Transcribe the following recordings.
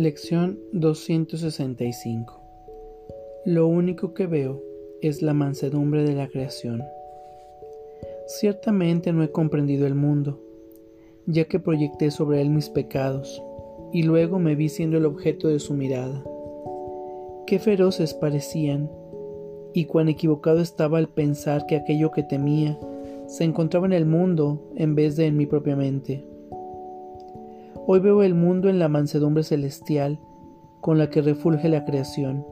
Lección 265 Lo único que veo es la mansedumbre de la creación. Ciertamente no he comprendido el mundo, ya que proyecté sobre él mis pecados, y luego me vi siendo el objeto de su mirada. Qué feroces parecían, y cuán equivocado estaba al pensar que aquello que temía se encontraba en el mundo en vez de en mi propia mente. Hoy veo el mundo en la mansedumbre celestial con la que refulge la creación.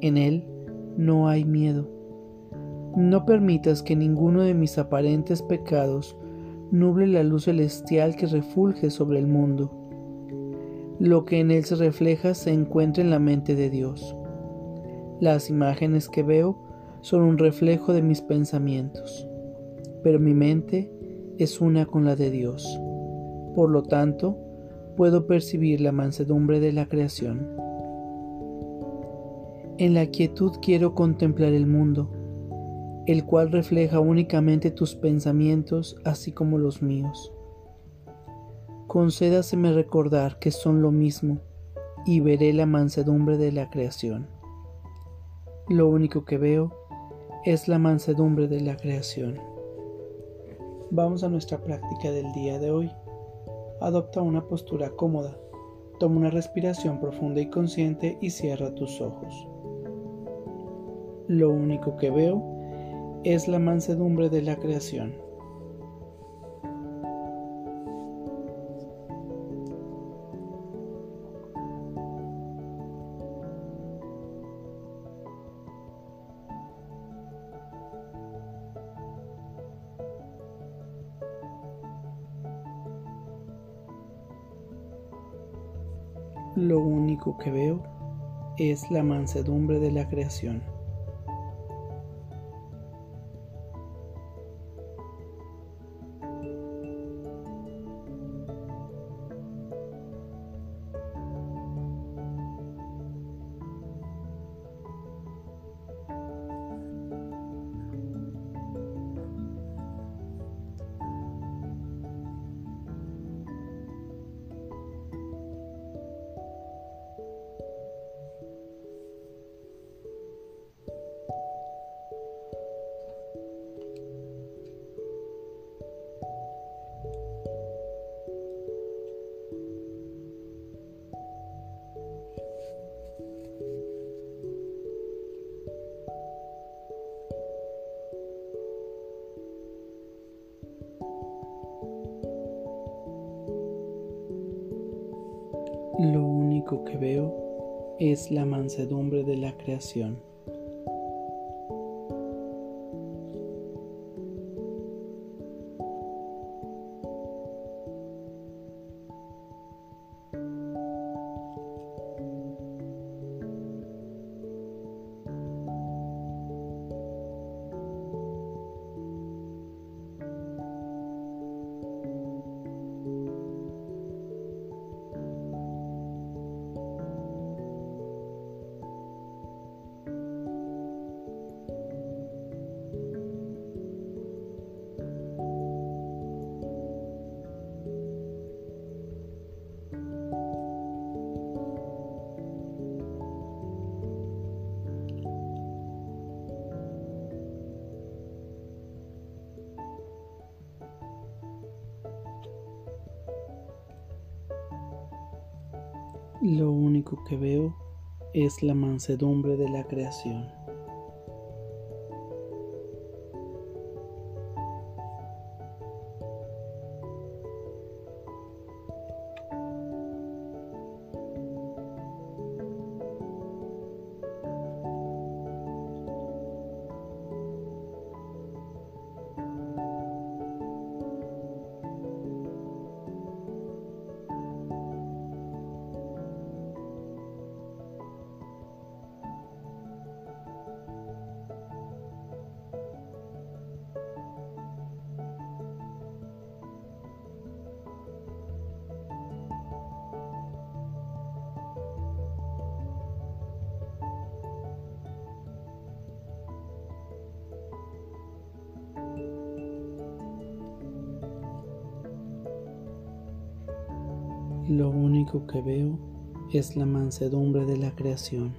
En él no hay miedo. No permitas que ninguno de mis aparentes pecados nuble la luz celestial que refulge sobre el mundo. Lo que en él se refleja se encuentra en la mente de Dios. Las imágenes que veo son un reflejo de mis pensamientos, pero mi mente es una con la de Dios. Por lo tanto, puedo percibir la mansedumbre de la creación. En la quietud quiero contemplar el mundo, el cual refleja únicamente tus pensamientos así como los míos. Concédaseme recordar que son lo mismo y veré la mansedumbre de la creación. Lo único que veo es la mansedumbre de la creación. Vamos a nuestra práctica del día de hoy. Adopta una postura cómoda. Toma una respiración profunda y consciente y cierra tus ojos. Lo único que veo es la mansedumbre de la creación. Lo único que veo es la mansedumbre de la creación. Lo único que veo es la mansedumbre de la creación. Lo único que veo es la mansedumbre de la creación. Lo único que veo es la mansedumbre de la creación.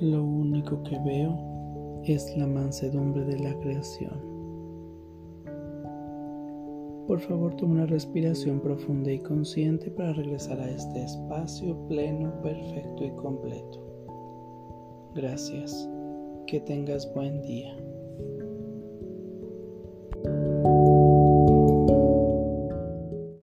Lo único que veo es la mansedumbre de la creación. Por favor, toma una respiración profunda y consciente para regresar a este espacio pleno, perfecto y completo. Gracias. Que tengas buen día.